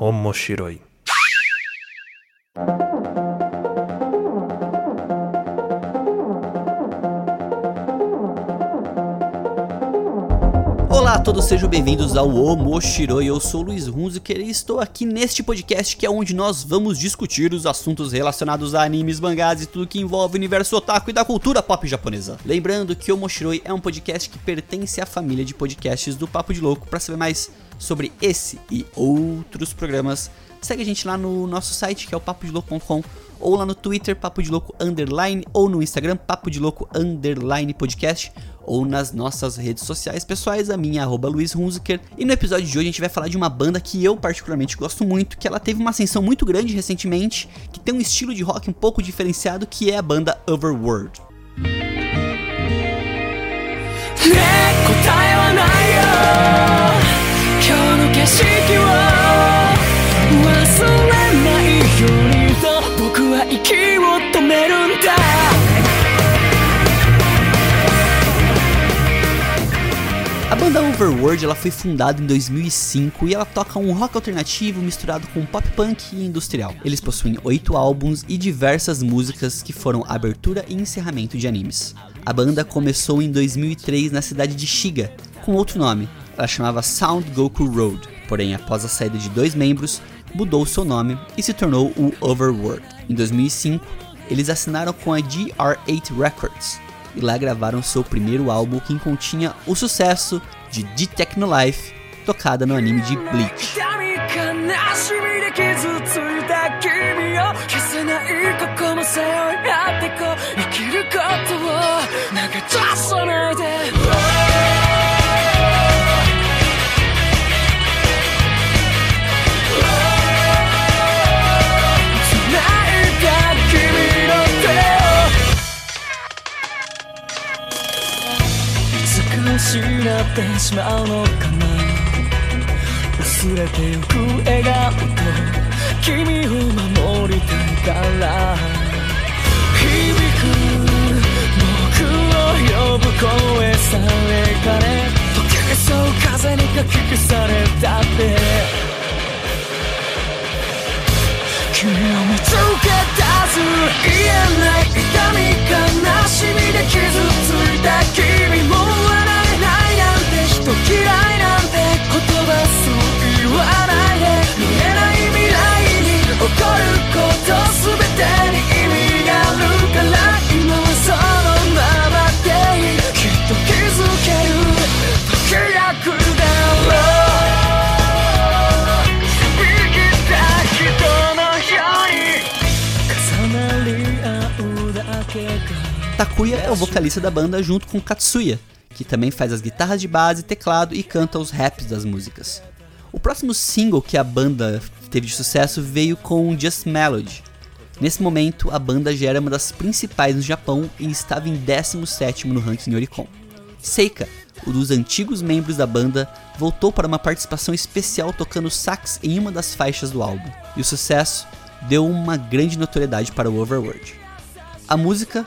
Omoshiroi. Olá a todos, sejam bem-vindos ao Omoshiroi. Eu sou Luiz Hunziker e estou aqui neste podcast que é onde nós vamos discutir os assuntos relacionados a animes, mangás e tudo que envolve o universo otaku e da cultura pop japonesa. Lembrando que o Omoshiroi é um podcast que pertence à família de podcasts do Papo de Louco. Para saber mais sobre esse e outros programas, segue a gente lá no nosso site que é o papodelouco.com ou lá no Twitter, Papo de Louco Underline, ou no Instagram, Papo de Louco Underline Podcast, ou nas nossas redes sociais pessoais, a minha arroba Luiz Hunziker. E no episódio de hoje a gente vai falar de uma banda que eu particularmente gosto muito, que ela teve uma ascensão muito grande recentemente, que tem um estilo de rock um pouco diferenciado, que é a banda Overworld. 景色を忘れないようにと僕は息を止めるんだ A banda Overworld ela foi fundada em 2005 e ela toca um rock alternativo misturado com pop punk e industrial. Eles possuem oito álbuns e diversas músicas que foram abertura e encerramento de animes. A banda começou em 2003 na cidade de Shiga, com outro nome. ela chamava Sound Goku Road, porém após a saída de dois membros, mudou seu nome e se tornou o Overworld. Em 2005, eles assinaram com a GR8 Records e lá gravaram seu primeiro álbum que continha o sucesso de The Techno Life, tocada no anime de Bleach. なってしまうのかな薄れてゆく笑顔と君を守りたいから。響く僕を呼ぶ声さえかれ溶けそう風にかき vocalista da banda junto com Katsuya, que também faz as guitarras de base, teclado e canta os raps das músicas. O próximo single que a banda teve de sucesso veio com Just Melody. Nesse momento, a banda já era uma das principais no Japão e estava em 17º no ranking Oricon. Seika, um dos antigos membros da banda, voltou para uma participação especial tocando sax em uma das faixas do álbum, e o sucesso deu uma grande notoriedade para o Overworld. A música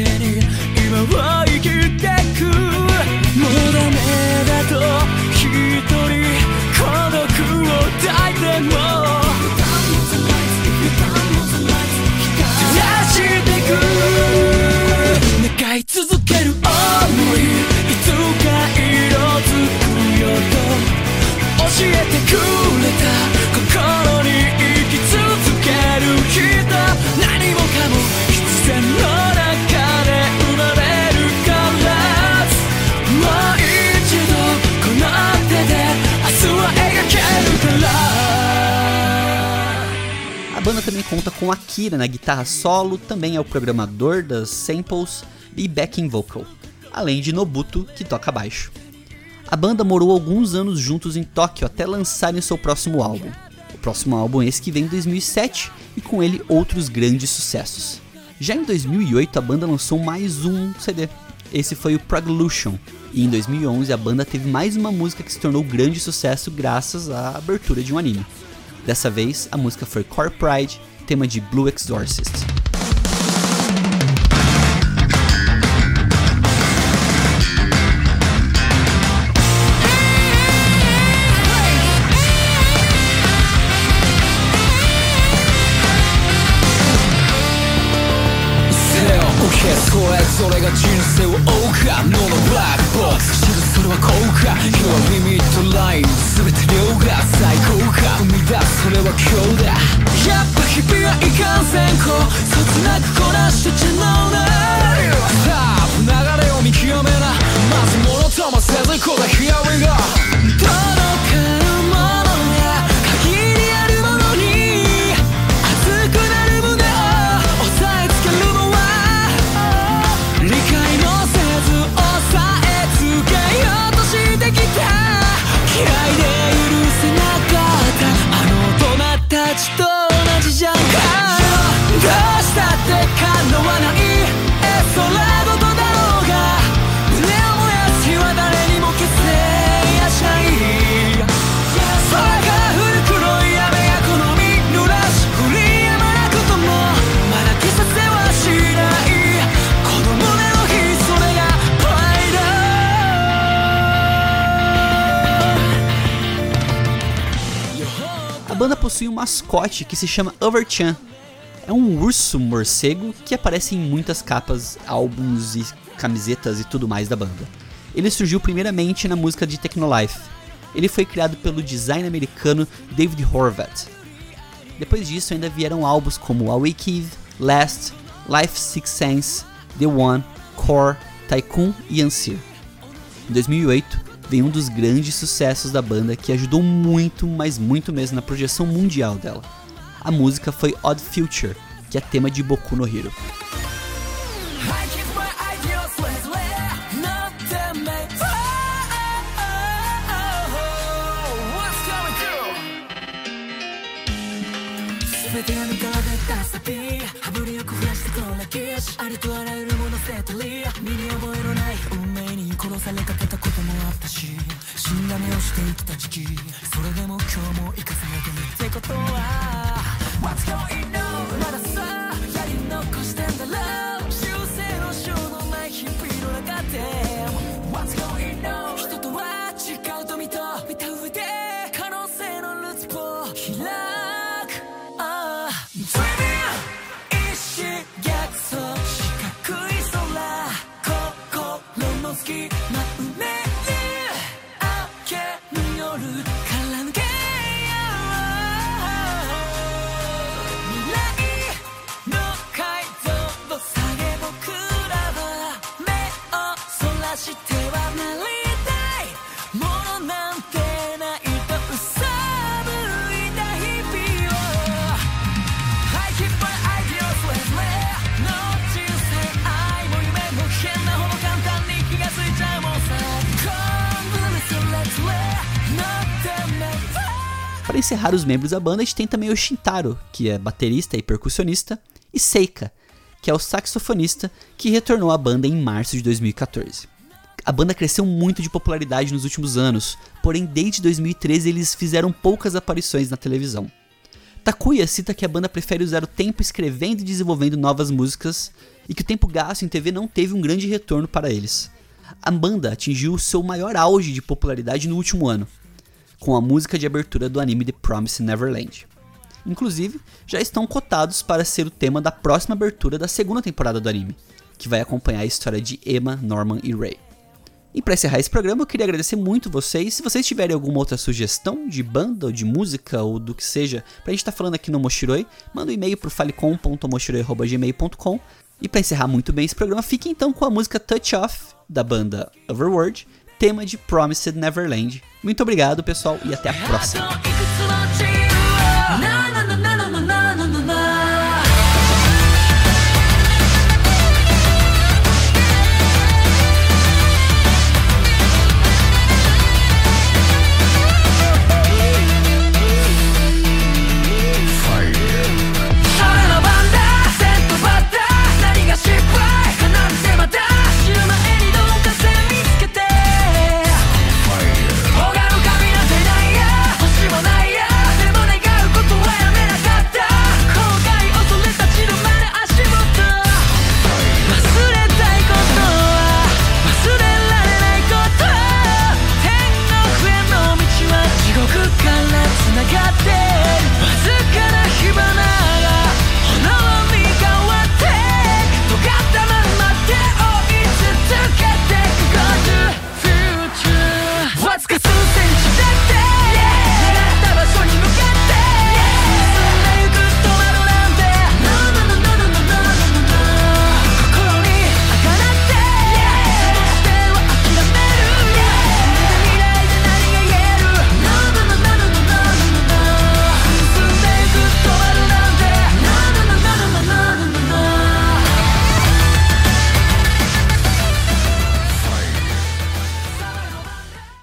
だ banda também conta com Akira na guitarra solo, também é o programador das samples e backing vocal, além de Nobuto, que toca baixo. A banda morou alguns anos juntos em Tóquio até lançarem seu próximo álbum. O próximo álbum é esse que vem em 2007 e com ele outros grandes sucessos. Já em 2008 a banda lançou mais um CD. Esse foi o Proglution. E em 2011 a banda teve mais uma música que se tornou grande sucesso graças à abertura de um anime. Dessa vez a música foi Core Pride, tema de Blue Exorcist. そか生み出すそれは今日だ。やっぱ日々はいかんせんこそつなく possui um mascote que se chama Overchan. É um urso morcego que aparece em muitas capas, álbuns e camisetas e tudo mais da banda. Ele surgiu primeiramente na música de Technolife. Ele foi criado pelo design americano David Horvath. Depois disso ainda vieram álbuns como Awake Last, Life Six Sense, The One, Core, Tycoon e Ansir. Em 2008, veio um dos grandes sucessos da banda que ajudou muito, mas muito mesmo na projeção mundial dela. A música foi Odd Future, que é tema de Boku no Hero. されかけたこともあったし死んだ目をして生きた時期それでも今日も生かされてるってことは What's going on? まださやり残してんだ。ろ修正のしようのない日々の中で。Para encerrar os membros da banda, a gente tem também o Shintaro, que é baterista e percussionista, e Seika, que é o saxofonista, que retornou à banda em março de 2014. A banda cresceu muito de popularidade nos últimos anos, porém desde 2013 eles fizeram poucas aparições na televisão. Takuya cita que a banda prefere usar o tempo escrevendo e desenvolvendo novas músicas e que o tempo gasto em TV não teve um grande retorno para eles. A banda atingiu seu maior auge de popularidade no último ano, com a música de abertura do anime The Promised Neverland. Inclusive, já estão cotados para ser o tema da próxima abertura da segunda temporada do anime, que vai acompanhar a história de Emma, Norman e Ray. E para encerrar esse programa, eu queria agradecer muito vocês. Se vocês tiverem alguma outra sugestão de banda ou de música ou do que seja, pra gente estar tá falando aqui no Moshiroi, manda um e-mail pro falecom.moshiroi.gmail.com. E para encerrar muito bem esse programa, fique então com a música Touch Off da banda Overworld, tema de Promised Neverland. Muito obrigado, pessoal, e até a próxima.